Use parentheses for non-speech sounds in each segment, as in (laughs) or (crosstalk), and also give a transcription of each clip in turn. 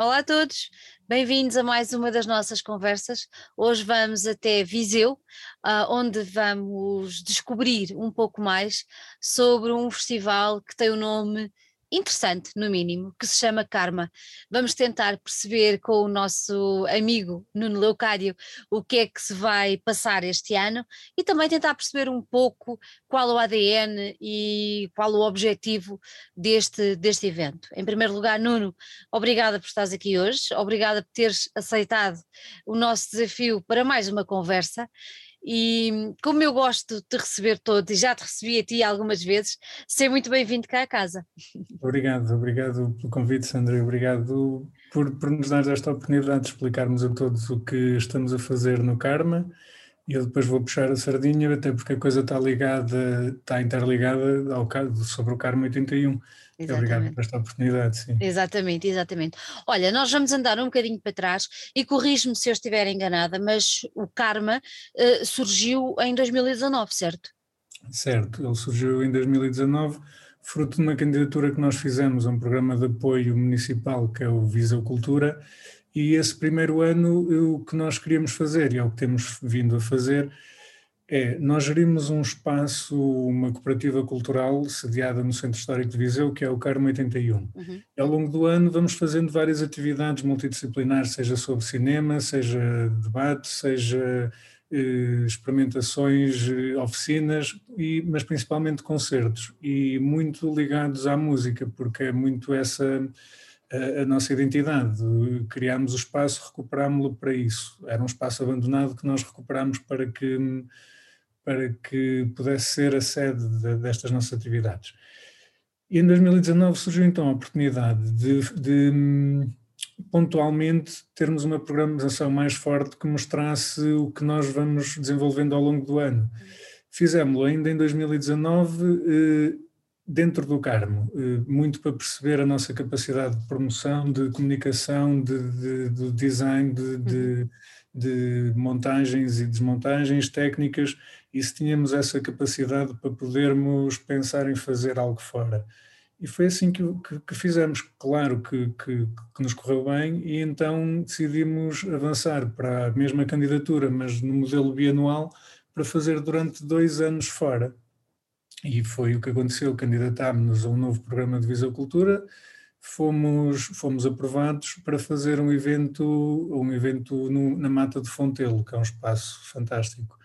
Olá a todos, bem-vindos a mais uma das nossas conversas. Hoje vamos até Viseu, uh, onde vamos descobrir um pouco mais sobre um festival que tem o nome interessante, no mínimo, que se chama Karma. Vamos tentar perceber com o nosso amigo Nuno Leucádio o que é que se vai passar este ano e também tentar perceber um pouco qual o ADN e qual o objetivo deste, deste evento. Em primeiro lugar, Nuno, obrigada por estares aqui hoje, obrigada por teres aceitado o nosso desafio para mais uma conversa e como eu gosto de receber todos, e já te recebi a ti algumas vezes, seja muito bem-vindo cá a casa. Obrigado, obrigado pelo convite, Sandra, obrigado por, por nos dar esta oportunidade de explicarmos a todos o que estamos a fazer no Karma. E eu depois vou puxar a sardinha, até porque a coisa está ligada, está interligada ao caso sobre o Karma 81. Exatamente. Obrigado por esta oportunidade, sim. Exatamente, exatamente. Olha, nós vamos andar um bocadinho para trás e corrijo-me se eu estiver enganada, mas o Karma uh, surgiu em 2019, certo? Certo, ele surgiu em 2019, fruto de uma candidatura que nós fizemos a um programa de apoio municipal que é o Visa Cultura, e esse primeiro ano o que nós queríamos fazer, e é o que temos vindo a fazer, é, nós gerimos um espaço, uma cooperativa cultural sediada no Centro Histórico de Viseu, que é o Carmo 81. Uhum. E ao longo do ano vamos fazendo várias atividades multidisciplinares, seja sobre cinema, seja debate, seja eh, experimentações, eh, oficinas, e, mas principalmente concertos, e muito ligados à música, porque é muito essa a, nossa identidade. Criámos o espaço, recuperámos-lo para isso. Era um espaço abandonado que nós recuperámos para que para que pudesse ser a sede de, destas nossas atividades. E em 2019 surgiu então a oportunidade de, de, pontualmente termos uma programação mais forte que mostrasse o que nós vamos desenvolvendo ao longo do ano. Fizemos-lo ainda em 2019 eh, dentro do Carmo, eh, muito para perceber a nossa capacidade de promoção, de comunicação, de, de, de design, de, de, de montagens e desmontagens técnicas e se tínhamos essa capacidade para podermos pensar em fazer algo fora. E foi assim que, que, que fizemos. Claro que, que, que, nos correu bem e então decidimos avançar para a mesma candidatura, mas no modelo bianual, para fazer durante dois anos fora. E foi o que aconteceu, candidatámos-nos a um novo programa de Visacultura, fomos, fomos aprovados para fazer um evento, um evento no, na Mata de Fontelo, que é um espaço fantástico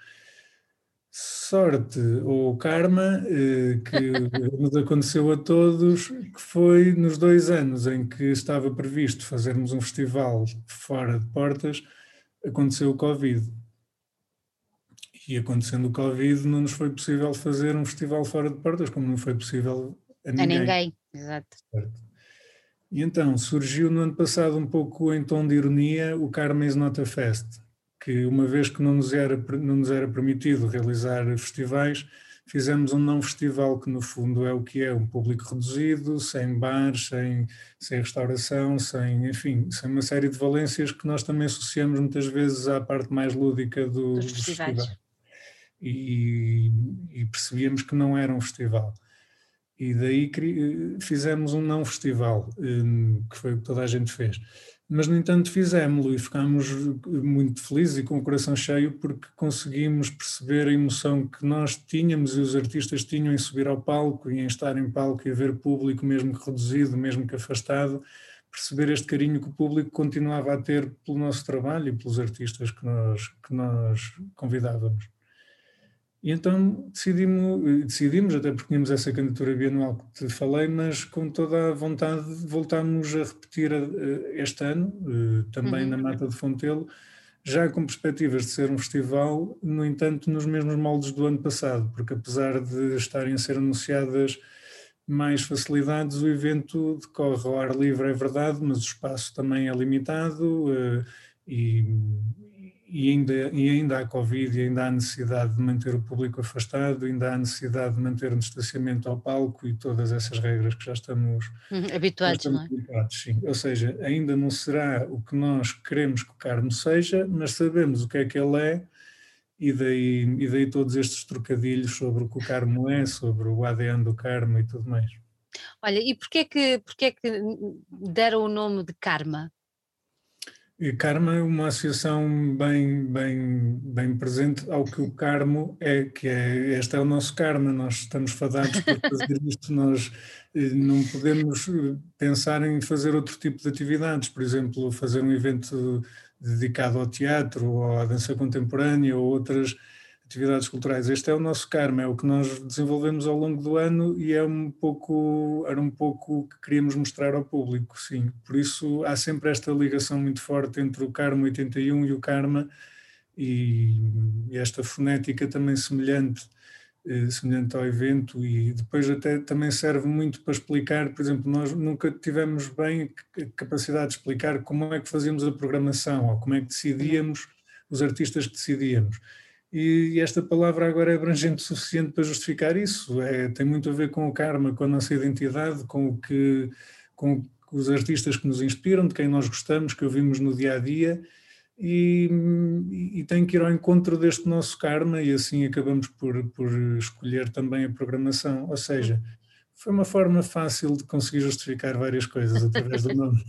sorte ou karma eh, que (laughs) nos aconteceu a todos, que foi nos dois anos em que estava previsto fazermos um festival fora de portas, aconteceu o Covid. E acontecendo o Covid, não nos foi possível fazer um festival fora de portas, como não foi possível a ninguém. A ninguém, exato. Certo. E então surgiu no ano passado um pouco em tom de ironia o not a fest que uma vez que não nos era, não nos era permitido realizar festivais, fizemos um não festival que no fundo é o que é, um público reduzido, sem bares, sem, sem restauração, sem, enfim, sem uma série de valências que nós também associamos muitas vezes à parte mais lúdica do, dos, dos festivais. E, e, percebíamos que não era um festival. E daí fizemos um não festival, hum, que foi o que toda a gente fez mas no entanto fizemos-lo e ficámos muito felizes e com o coração cheio porque conseguimos perceber a emoção que nós tínhamos e os artistas tinham em subir ao palco e em estar em palco e ver público, mesmo que reduzido, mesmo que afastado, perceber este carinho que o público continuava a ter pelo nosso trabalho e pelos artistas que nós, que nós convidávamos. E então decidimos, decidimos, até porque tínhamos essa candidatura bianual que te falei, mas com toda a vontade voltámos a repetir este ano, eh, também uhum. na Mata de Fontelo, já com perspectivas de ser um festival, no entanto, nos mesmos moldes do ano passado, porque apesar de estarem a ser anunciadas mais facilidades, o evento decorre ao ar livre, é verdade, mas o espaço também é limitado eh, e, e ainda, e ainda há Covid, e ainda há necessidade de manter o público afastado, ainda há necessidade de manter um distanciamento ao palco e todas essas regras que já estamos uhum, habituados, não é? Habituados, sim. Ou seja, ainda não será o que nós queremos que o Carmo seja, mas sabemos o que é que ele é, e daí, e daí todos estes trocadilhos sobre o que o Carmo é, sobre o ADN do Carmo e tudo mais. Olha, e porquê que, porquê que deram o nome de Karma? Karma é uma associação bem, bem, bem presente ao que o Carmo é, que é, este é o nosso karma, nós estamos fadados para fazer (laughs) isto, nós eh, não podemos eh, pensar em fazer outro tipo de atividades, por exemplo, fazer um evento dedicado ao teatro ou à dança contemporânea ou outras atividades culturais. Este é o nosso karma, é o que nós desenvolvemos ao longo do ano e é um pouco, era um pouco o que queríamos mostrar ao público, sim. Por isso há sempre esta ligação muito forte entre o Karma 81 e o Karma e, esta fonética também semelhante eh, semelhante ao evento e depois até também serve muito para explicar, por exemplo, nós nunca tivemos bem capacidade de explicar como é que fazíamos a programação ou como é que decidíamos os artistas que decidíamos e esta palavra agora é abrangente o suficiente para justificar isso. É, tem muito a ver com o karma, com a nossa identidade, com o que com os artistas que nos inspiram, de quem nós gostamos, que ouvimos no dia a dia, e, e tem que ir ao encontro deste nosso karma, e assim acabamos por, por escolher também a programação. Ou seja, foi uma forma fácil de conseguir justificar várias coisas através do nome.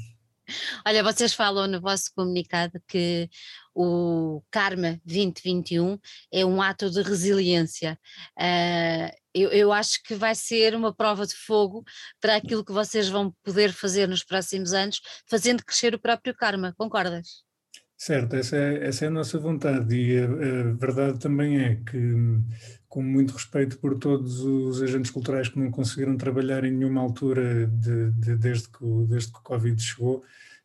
(laughs) Olha, vocês falam no vosso comunicado que o Karma 2021 é um ato de resiliência. Uh, eu, eu, acho que vai ser uma prova de fogo para aquilo que vocês vão poder fazer nos próximos anos, fazendo crescer o próprio Karma, concordas? Certo, essa é, essa é a nossa vontade e a, a verdade também é que, com muito respeito por todos os agentes culturais que não conseguiram trabalhar em nenhuma altura de, de, desde, que, desde que o Covid chegou,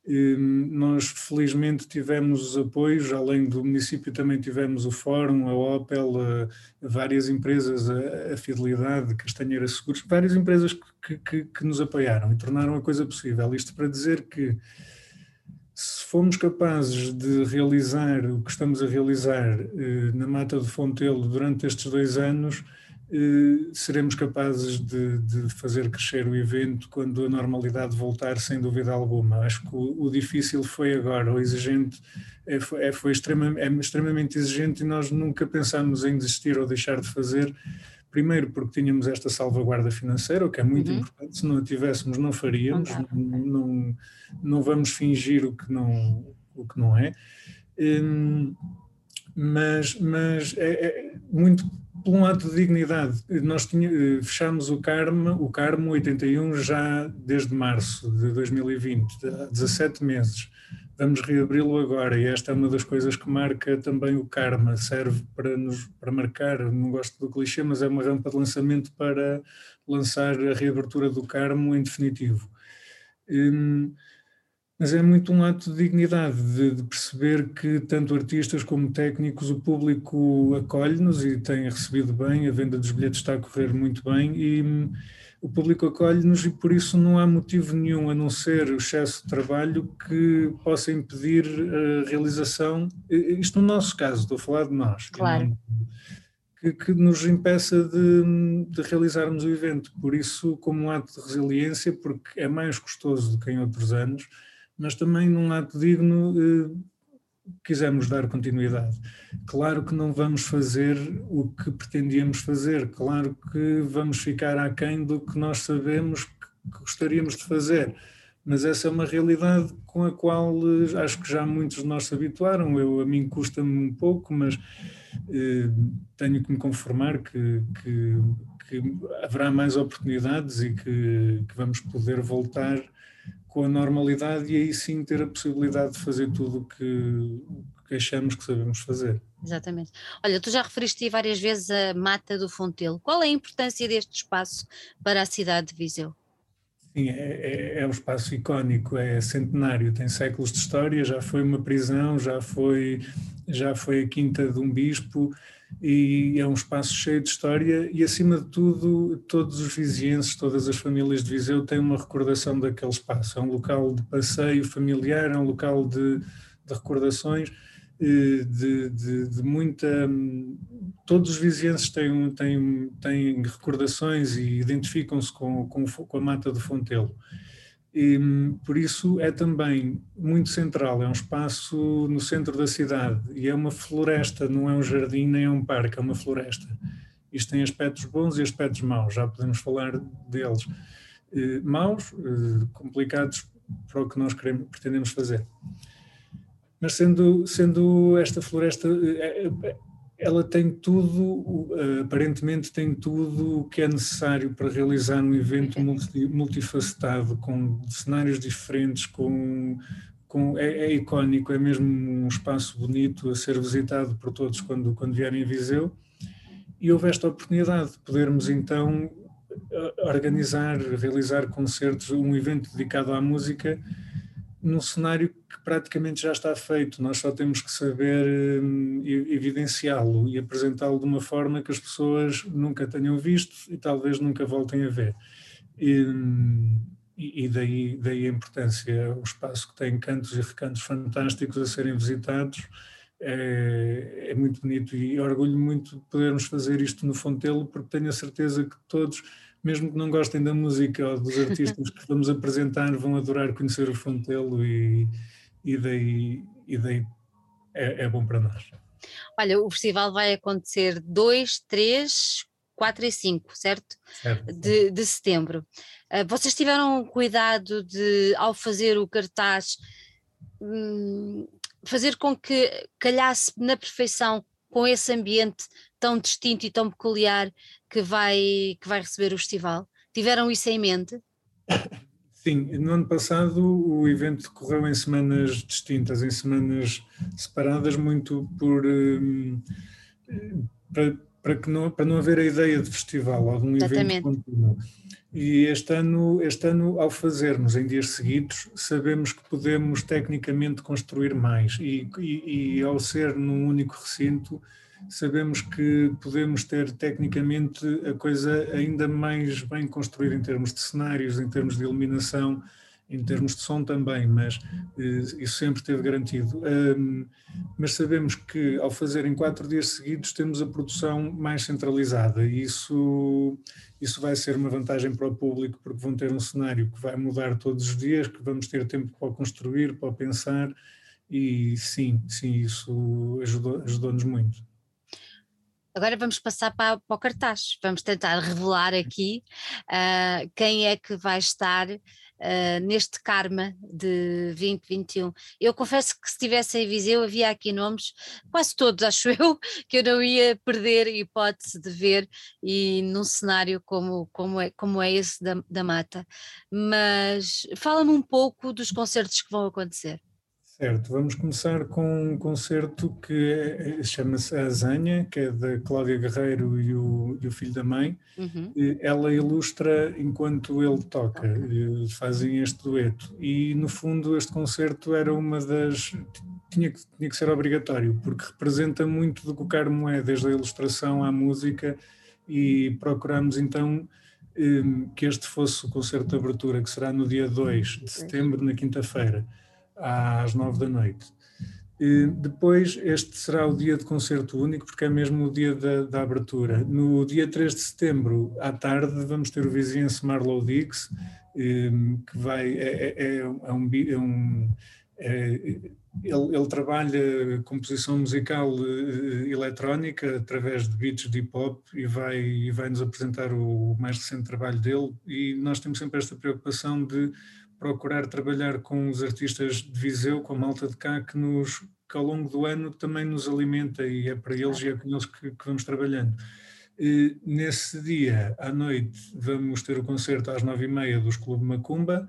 nós felizmente tivemos os apoios, além do município também tivemos o Fórum, a Opel, a, várias empresas, a, Fidelidade, Castanheira Seguros, várias empresas que, que, que, nos apoiaram e tornaram a coisa possível. Isto para dizer que se fomos capazes de realizar o que estamos a realizar eh, na Mata do Fontelo durante estes dois anos, seremos capazes de, de, fazer crescer o evento quando a normalidade voltar, sem dúvida alguma. Acho que o, o difícil foi agora, o exigente é, foi, é, foi extrema, é extremamente exigente e nós nunca pensámos em desistir ou deixar de fazer. Primeiro porque tínhamos esta salvaguarda financeira, o que é muito uhum. importante, se não a tivéssemos não faríamos, não, não, não, vamos fingir o que não, o que não é. Hum, mas, mas é, é muito por um ato de dignidade. Nós tinha, eh, fechamos o Carmo, o Carmo 81 já desde março de 2020, há 17 meses. Vamos reabri-lo agora e esta é uma das coisas que marca também o Karma, serve para nos para marcar, não gosto do clichê, mas é uma rampa de lançamento para lançar a reabertura do Carmo em definitivo. Hum, mas é muito um ato de dignidade, de, de, perceber que tanto artistas como técnicos, o público acolhe-nos e tem recebido bem, a venda dos bilhetes está a correr muito bem e hum, o público acolhe-nos e por isso não há motivo nenhum, a não ser o excesso de trabalho, que possa impedir a realização, isto no nosso caso, estou a falar de nós. Claro. Que, que, nos impeça de, de, realizarmos o evento. Por isso, como um ato de resiliência, porque é mais custoso do que em outros anos, mas também num ato digno eh, quisemos dar continuidade. Claro que não vamos fazer o que pretendíamos fazer, claro que vamos ficar aquém do que nós sabemos que gostaríamos de fazer, mas essa é uma realidade com a qual eh, acho que já muitos de nós se habituaram, eu, a mim custa-me um pouco, mas eh, tenho que me conformar que, que, que, haverá mais oportunidades e que, que vamos poder voltar com a normalidade e aí sim ter a possibilidade de fazer tudo o que, que achamos que sabemos fazer. Exatamente. Olha, tu já referiste várias vezes a Mata do Fontelo. Qual é a importância deste espaço para a cidade de Viseu? Sim, é, é, é, um espaço icónico, é centenário, tem séculos de história, já foi uma prisão, já foi, já foi a quinta de um bispo, e é um espaço cheio de história e, acima de tudo, todos os vizienses, todas as famílias de Viseu têm uma recordação daquele espaço. É um local de passeio familiar, é um local de, de recordações, eh, de, de, de, muita... Todos os vizienses têm, têm, têm recordações e identificam-se com, com, com a Mata do Fontelo. E, por isso é também muito central, é um espaço no centro da cidade e é uma floresta, não é um jardim nem é um parque, é uma floresta. Isto tem aspectos bons e aspectos maus, já podemos falar deles. Maus, complicados para o que nós queremos, pretendemos fazer. Mas sendo, sendo esta floresta, eh, eh, ela tem tudo, aparentemente tem tudo o que é necessário para realizar um evento (laughs) multi, multifacetado, com cenários diferentes, com, com é, é, icónico, é mesmo um espaço bonito a ser visitado por todos quando, quando vierem a Viseu. E houve esta oportunidade de podermos então organizar, realizar concertos, um evento dedicado à música, num cenário que praticamente já está feito, nós só temos que saber hum, evidenciá-lo e apresentá-lo de uma forma que as pessoas nunca tenham visto e talvez nunca voltem a ver. E, hum, e daí, daí a importância, o espaço que tem cantos e recantos fantásticos a serem visitados, é, é, muito bonito e orgulho muito de podermos fazer isto no Fontelo, porque tenho a certeza que todos mesmo que não gostem da música ou dos artistas que vamos apresentar, vão adorar conhecer o Fontelo e, e daí, e daí é, é bom para nós. Olha, o festival vai acontecer 2, 3, 4 e 5, certo? certo. De, de setembro. Uh, vocês tiveram cuidado de, ao fazer o cartaz, hum, fazer com que calhasse na perfeição com esse ambiente tão distinto e tão peculiar que vai, que vai receber o festival? Tiveram isso em mente? Sim, no ano passado o evento decorreu em semanas distintas, em semanas separadas, muito por um, para, para, que não, para não haver a ideia de festival ou de um Exatamente. evento contínuo. E este ano, este ano, ao fazermos em dias seguidos, sabemos que podemos tecnicamente construir mais e, e, e ao ser num único recinto, sabemos que podemos ter tecnicamente a coisa ainda mais bem construída em termos de cenários, em termos de iluminação, em termos de som também, mas uh, isso sempre esteve garantido. Mas sabemos que ao fazer em quatro dias seguidos temos a produção mais centralizada e isso, isso vai ser uma vantagem para o público porque vão ter um cenário que vai mudar todos os dias, que vamos ter tempo para construir, para pensar e sim, sim, isso ajudou-nos ajudou muito. Agora vamos passar para, para, o cartaz, vamos tentar revelar aqui uh, quem é que vai estar uh, neste Karma de 2021. Eu confesso que se estivesse em Viseu havia aqui nomes, quase todos (laughs) acho eu, que eu não ia perder a hipótese de ver e num cenário como, como, é, como é esse da, da Mata. Mas fala-me um pouco dos concertos que vão acontecer. Certo, vamos começar com um concerto que é, chama-se A Azanha, que é da Cláudia Guerreiro e o, e o filho da mãe. Uhum. Ela ilustra enquanto ele toca, fazem este dueto. E no fundo este concerto era uma das. Tinha que, tinha que ser obrigatório, porque representa muito do que o Carmo é, desde a ilustração à música, e procuramos então hum, que este fosse o concerto de abertura, que será no dia 2 de setembro, na quinta-feira às nove da noite. E depois, este será o dia de concerto único, porque é mesmo o dia da, da, abertura. No dia 3 de setembro, à tarde, vamos ter o vizinhança Marlow Dix, que vai, é, é, é um, é um ele, ele, trabalha composição musical uh, eletrónica através de beats de hip hop e vai, e vai nos apresentar o mais recente trabalho dele. E nós temos sempre esta preocupação de procurar trabalhar com os artistas de Viseu, com a malta de cá, que, nos, que ao longo do ano também nos alimenta e é para eles e é com eles que, que vamos trabalhando. E, nesse dia, à noite, vamos ter o concerto às nove e meia dos Clube Macumba,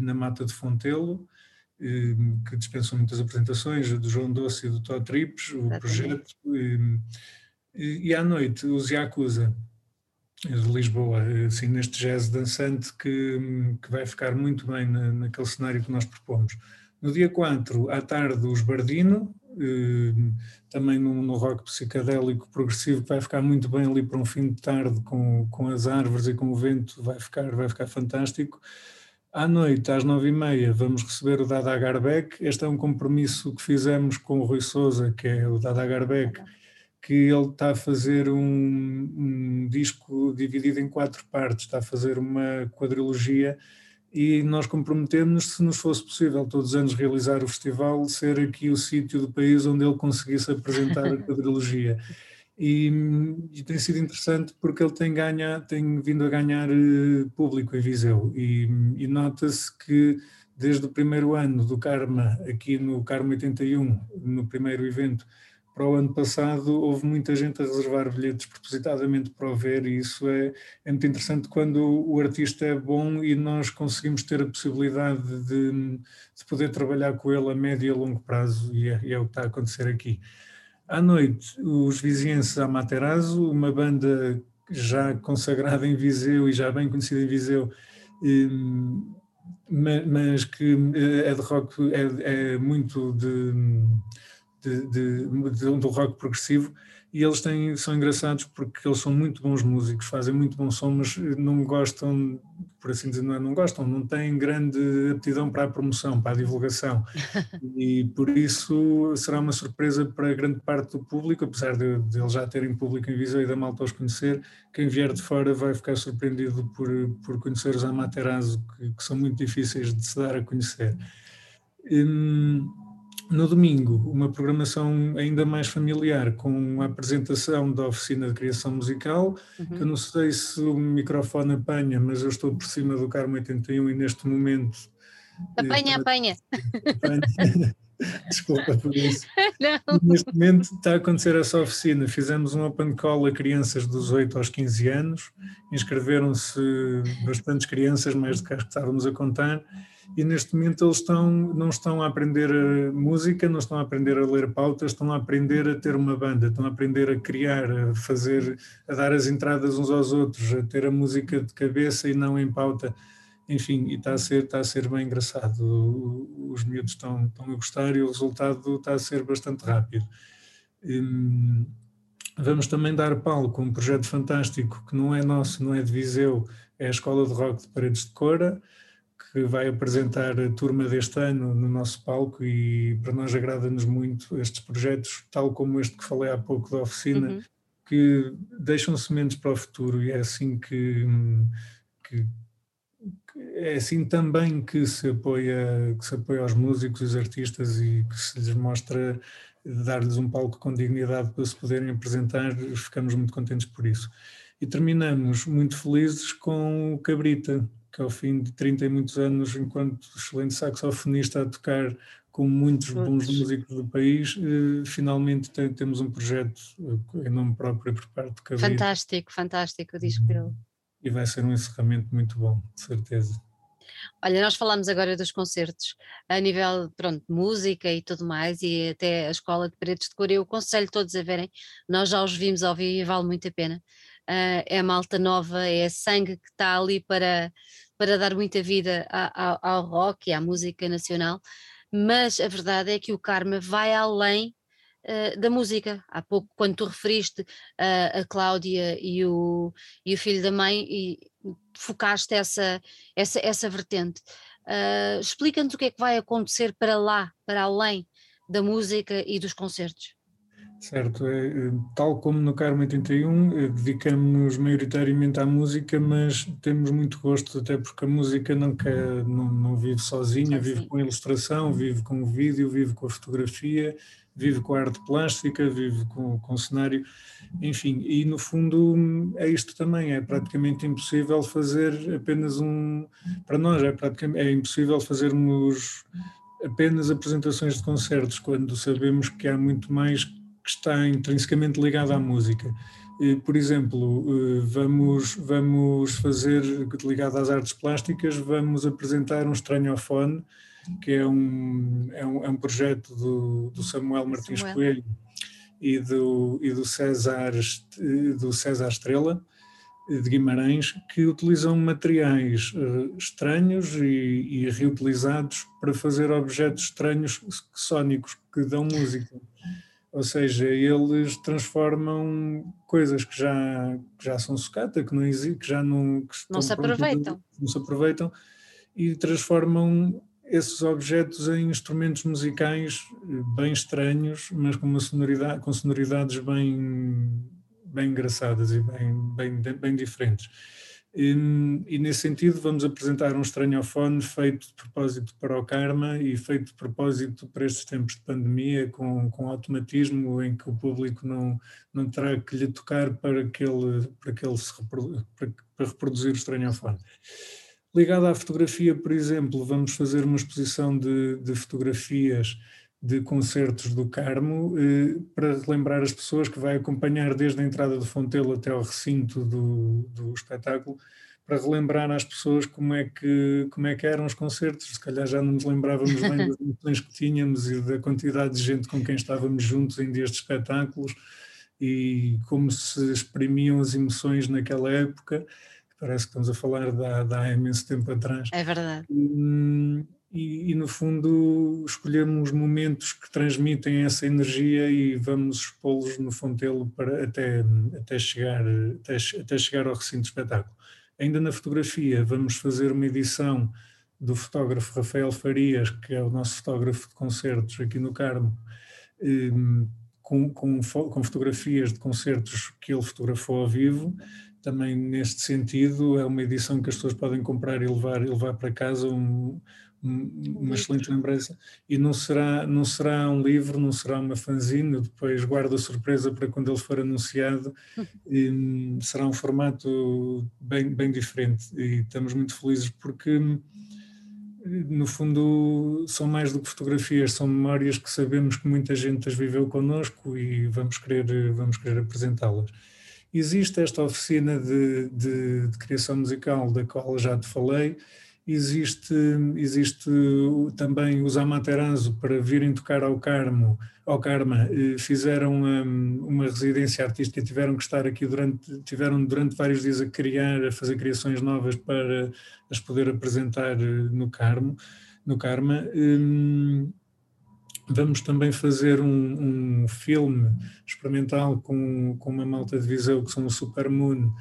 na Mata de Fontelo, que dispensam muitas apresentações, do João Doce e do Tó Trips, o projeto. E, e à noite, os Yakuza, de Lisboa, assim, neste jazz dançante que, que vai ficar muito bem na, naquele cenário que nós propomos. No dia 4, à tarde, os Bardino, eh, também no, no, rock psicadélico progressivo, que vai ficar muito bem ali para um fim de tarde com, com as árvores e com o vento, vai ficar, vai ficar fantástico. À noite, às nove e meia, vamos receber o Dada Garbeck. Este é um compromisso que fizemos com o Rui Souza, que é o Dada Garbeck, que ele está a fazer um, um, disco dividido em quatro partes, está a fazer uma quadrilogia e nós comprometemos-nos, se nos fosse possível todos os anos realizar o festival, ser aqui o sítio do país onde ele conseguisse apresentar a (laughs) quadrilogia. E, e, tem sido interessante porque ele tem, ganha, tem vindo a ganhar uh, público em Viseu. E, e nota-se que desde o primeiro ano do Karma, aqui no Karma 81, no primeiro evento, para o ano passado houve muita gente a reservar bilhetes propositadamente para o ver. E isso é, é muito interessante quando o artista é bom e nós conseguimos ter a possibilidade de, de poder trabalhar com ele a médio e a longo prazo. E é, e é o que está a acontecer aqui. À noite, os vizinhenses Amaterasu, uma banda já consagrada em Viseu e já bem conhecida em Viseu, hum, mas que eh, é de rock, é, é muito de de, de, de, do rock progressivo e eles têm, são engraçados porque eles são muito bons músicos, fazem muito bom som, mas não gostam, por assim dizer, não, é, não gostam, não têm grande aptidão para a promoção, para a divulgação. (laughs) E por isso será uma surpresa para grande parte do público, apesar de, de eles já terem público em Viseu e da malta os conhecer, quem vier de fora vai ficar surpreendido por, por conhecer os Amaterasu, que, que são muito difíceis de se dar a conhecer. Hum, no domingo, uma programação ainda mais familiar, com a apresentação da oficina de criação musical, uhum. que eu não sei se o microfone apanha, mas eu estou por cima do Carmo 81 e neste momento... Apanha, eu, apanha. apanha. (laughs) Desculpa por isso. (laughs) Não. Neste momento está a acontecer essa oficina. Fizemos um open call a crianças dos 8 aos 15 anos, inscreveram-se bastantes crianças, mais do que as que estávamos a contar, e neste momento eles estão, não estão a aprender a música, não estão a aprender a ler pautas, estão a aprender a ter uma banda, estão a aprender a criar, a fazer, a dar as entradas uns aos outros, a ter a música de cabeça e não em pauta. Enfim, e está a ser, está a ser bem engraçado. Os miúdos estão, estão a gostar e o resultado está a ser bastante rápido. Hum, vamos também dar palco a um projeto fantástico que não é nosso, não é de Viseu, é a Escola de Rock de Paredes de Cora, que vai apresentar a turma deste ano no nosso palco e para nós agrada-nos muito estes projetos, tal como este que falei há pouco da oficina, uhum. que deixam sementes para o futuro e é assim que, que, é assim também que se apoia que se apoia aos músicos os artistas e que se lhes mostra dar-lhes um palco com dignidade para se poderem apresentar, ficamos muito contentes por isso. E terminamos muito felizes com o Cabrita, que ao fim de 30 e muitos anos, enquanto excelente saxofonista a tocar com muitos bons músicos do país, eh, finalmente tem, temos um projeto eh, em nome próprio por parte de Cabrita. Fantástico, fantástico o disco dele. E vai ser um encerramento muito bom, de certeza. Olha, nós falamos agora dos concertos, a nível, pronto, música e tudo mais, e até a Escola de Paredes de Cor, eu aconselho todos a verem, nós já os vimos ao vivo e vale muito a pena uh, é a malta nova, é sangue que está ali para, para dar muita vida ao, ao rock e à música nacional, mas a verdade é que o Karma vai além Uh, da música. Há pouco, quando tu referiste uh, a Cláudia e o, e o filho da mãe, e focaste essa, essa, essa vertente. Uh, Explica-nos o que é que vai acontecer para lá, para além da música e dos concertos. Certo, é, é, tal como no Carmo 81, é, dedicamos-nos maioritariamente à música, mas temos muito gosto, até porque a música não, quer, não, não vive sozinha, vive com a ilustração, vive com o vídeo, vive com a fotografia, vive com a arte plástica, vive com, com o cenário, enfim, e no fundo é isto também, é praticamente impossível fazer apenas um, para nós é praticamente é impossível fazermos apenas apresentações de concertos, quando sabemos que há muito mais que está intrinsecamente ligado à música. Por exemplo, eh, vamos, vamos fazer, ligado às artes plásticas, vamos apresentar um estranhofone, que é um, é um, é um projeto do, do Samuel Martins Samuel. Coelho e do, e do, César, do César Estrela, de Guimarães, que utilizam materiais uh, estranhos e, e, reutilizados para fazer objetos estranhos sónicos que dão música. Ou seja, eles transformam coisas que já, que já são sucata, que não que já não, que não se aproveitam. Não se aproveitam e transformam esses objetos em instrumentos musicais eh, bem estranhos, mas com uma sonoridade, com sonoridades bem, bem engraçadas e bem, bem, bem diferentes. E, e, nesse sentido vamos apresentar um estranhofone feito de propósito para o karma e feito de propósito para estes tempos de pandemia, com, com automatismo em que o público não, não terá que lhe tocar para que ele, para que ele se reprodu, para, para reproduzir o estranhofone. Ligado à fotografia, por exemplo, vamos fazer uma exposição de, de fotografias de concertos do Carmo eh, para relembrar as pessoas que vai acompanhar desde a entrada do Fontelo até ao recinto do, do espetáculo, para relembrar às pessoas como é, que, como é que eram os concertos. Se calhar já não nos lembrávamos bem das (laughs) emoções que tínhamos e da quantidade de gente com quem estávamos juntos em dias de espetáculos e como se exprimiam as emoções naquela época. Parece que estamos a falar de há, imenso tempo atrás. É verdade. E, e, e, no fundo escolhemos momentos que transmitem essa energia e vamos expô-los no Fontelo para até, até, chegar, até, até chegar ao recinto de espetáculo. Ainda na fotografia vamos fazer uma edição do fotógrafo Rafael Farias, que é o nosso fotógrafo de concertos aqui no Carmo, ehm, com, com, com fotografias de concertos que ele fotografou ao vivo, também neste sentido é uma edição que as pessoas podem comprar e levar, e levar para casa um, uma excelente lembrança. E não será não será um livro não será uma fanzine. Depois guardo a surpresa para quando ele for anunciado. (laughs) E, hum, será um formato bem bem diferente. E estamos muito felizes porque no fundo são mais do que fotografias são memórias que sabemos que muita gente as viveu connosco e vamos querer vamos querer apresentá-las. Existe esta oficina de, de, de criação musical da qual já te falei existe, existe também os Amaterasu para virem tocar ao Carmo, ao Karma, fizeram uma, uma residência artística, tiveram que estar aqui durante, tiveram durante vários dias a criar, a fazer criações novas para as poder apresentar no Carmo, no Karma. Hum, vamos também fazer um, um filme experimental com, com uma malta de Viseu que são o Super Moon,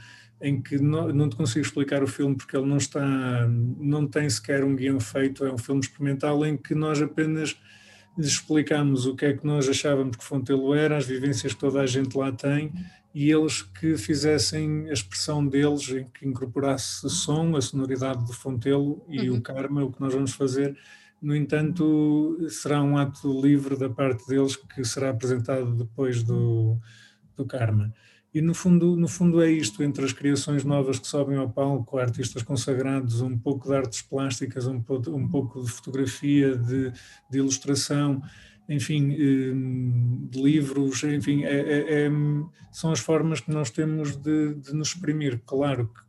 em que não, não te consigo explicar o filme porque ele não está, não tem sequer um guião feito, é um filme experimental em que nós apenas lhes explicamos o que é que nós achávamos que Fontelo era, as vivências que toda a gente lá tem e eles que fizessem a expressão deles, em que incorporasse som, a sonoridade do Fontelo e uhum. o karma, o que nós vamos fazer. No entanto, será um ato livre da parte deles que será apresentado depois do, do karma. E no fundo, no fundo é isto, entre as criações novas que sobem ao palco, artistas consagrados, um pouco de artes plásticas, um pouco, um pouco de fotografia, de, de ilustração, enfim, hum, de livros, enfim, é, é, é, são as formas que nós temos de, de nos exprimir. Claro que,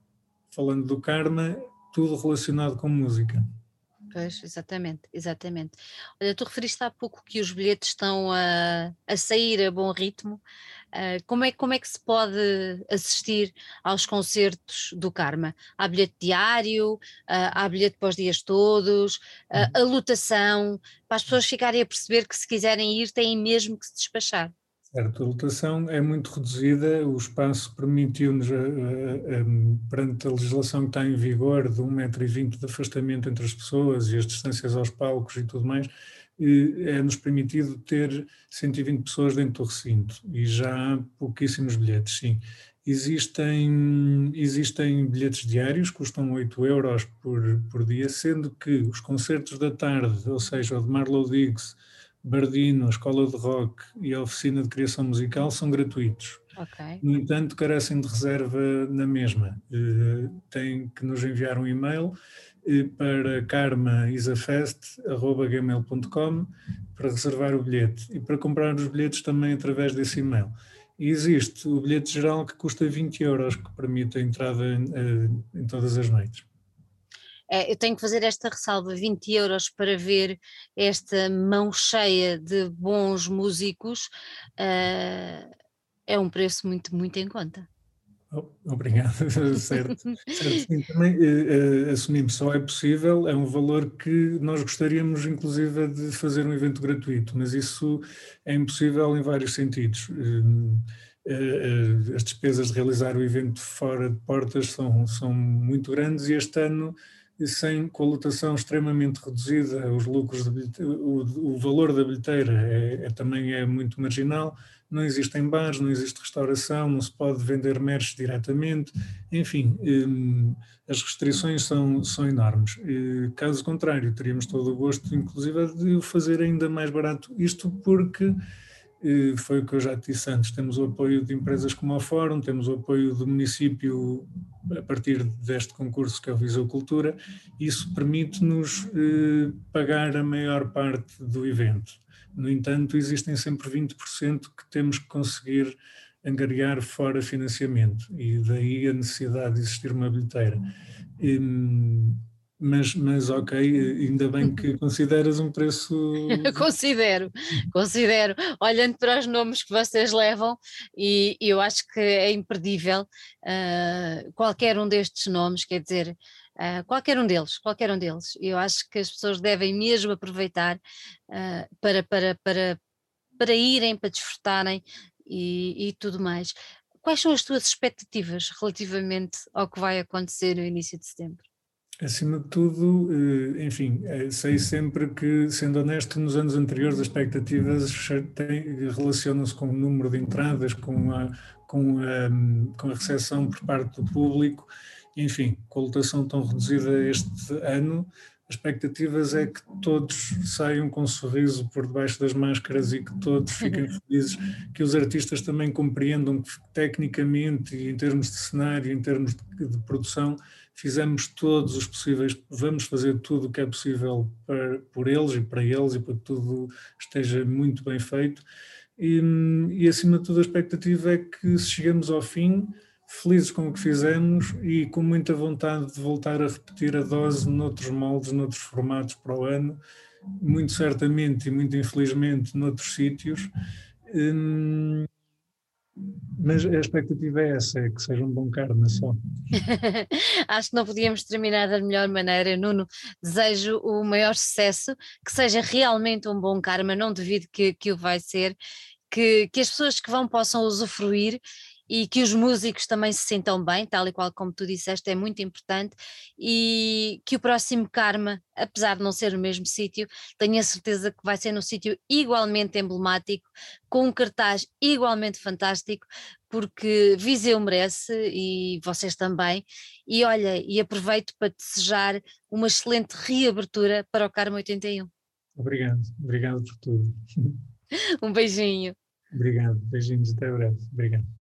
falando do karma, tudo relacionado com música. Pois, exatamente, exatamente. Olha, tu referiste há pouco que os bilhetes estão a, a sair a bom ritmo. Uh, como, é, como é que se pode assistir aos concertos do Karma? Há bilhete diário, uh, há bilhete para os dias todos, uh, a lotação, para as pessoas ficarem a perceber que se quiserem ir têm mesmo que se despachar. Certo, a lotação é muito reduzida, o espaço permitiu-nos, perante a legislação que está em vigor, de 1,20m de afastamento entre as pessoas e as distâncias aos palcos e tudo mais, é-nos permitido ter 120 pessoas dentro do recinto e já há pouquíssimos bilhetes, sim. Existem, existem bilhetes diários, custam 8 euros por, por dia, sendo que os concertos da tarde, ou seja, o de Marlow Diggs, Bardino, a Escola de Rock e a Oficina de Criação Musical são gratuitos. Okay. No entanto, carecem de reserva na mesma. Uh, têm que nos enviar um e-mail para karmaisafest.gmail.com para reservar o bilhete e para comprar os bilhetes também através desse e-mail. E existe o bilhete geral que custa 20 euros, que permite a entrada em, eh, em todas as noites é, eu tenho que fazer esta ressalva, 20 euros para ver esta mão cheia de bons músicos, uh, é um preço muito, muito em conta. Oh, obrigado, (laughs) certo. certo sim, também uh, uh, assumimos, só é possível, é um valor que nós gostaríamos inclusive de fazer um evento gratuito, mas isso é impossível em vários sentidos. Uh, as despesas de realizar o evento fora de portas são, são muito grandes e este ano sem, com a lotação extremamente reduzida, os lucros, o, o, valor da bilheteira é, é, também é muito marginal, não existem bares, não existe restauração, não se pode vender merch diretamente, enfim, hum, as restrições são, são enormes. Caso contrário, teríamos todo o gosto, inclusive, de o fazer ainda mais barato, isto porque foi o que eu já te disse antes, temos o apoio de empresas como o Fórum, temos o apoio do município a partir deste concurso que é o Viseu Cultura, isso permite-nos eh, pagar a maior parte do evento. No entanto, existem sempre 20% que temos que conseguir angariar fora financiamento e daí a necessidade de existir uma bilheteira. Hum, mas, mas ok, ainda bem que (laughs) consideras um preço. (laughs) considero, considero. Olhando para os nomes que vocês levam, e eu acho que é imperdível uh, qualquer um destes nomes, quer dizer, uh, qualquer um deles, qualquer um deles. Eu acho que as pessoas devem mesmo aproveitar uh, para, para, para, para irem, para desfrutarem e, e tudo mais. Quais são as tuas expectativas relativamente ao que vai acontecer no início de setembro? Acima de tudo, eh, enfim, eh, sei sempre que, sendo honesto, nos anos anteriores as expectativas relacionam-se com o número de entradas, com a, com a, com a recepção por parte do público, enfim, com a lotação tão reduzida este ano, as expectativas é que todos saiam com um sorriso por debaixo das máscaras e que todos fiquem (laughs) felizes, que os artistas também compreendam que tecnicamente e em termos de cenário, em termos de, de produção, fizemos todos os possíveis, vamos fazer tudo o que é possível para, por eles e para eles e para que tudo esteja muito bem feito. E, e acima de tudo a expectativa é que se chegamos ao fim, felizes com o que fizemos e com muita vontade de voltar a repetir a dose noutros moldes, noutros formatos para o ano, muito certamente e muito infelizmente noutros sítios. Hum, mas a expectativa é essa, é que seja um bom karma só. (laughs) Acho que não podíamos terminar da melhor maneira. Nuno, desejo o maior sucesso, que seja realmente um bom karma, não devido que, que o vai ser, que, que as pessoas que vão possam usufruir e que os músicos também se sintam bem, tal e qual como tu disseste, é muito importante, e que o próximo Karma, apesar de não ser no mesmo sítio, tenho a certeza que vai ser num sítio igualmente emblemático, com um cartaz igualmente fantástico, porque Viseu merece e vocês também. E olha, e aproveito para desejar uma excelente reabertura para o Karma 81. Obrigado, obrigado por tudo. (laughs) Um beijinho. Obrigado, beijinhos, até breve. Obrigado.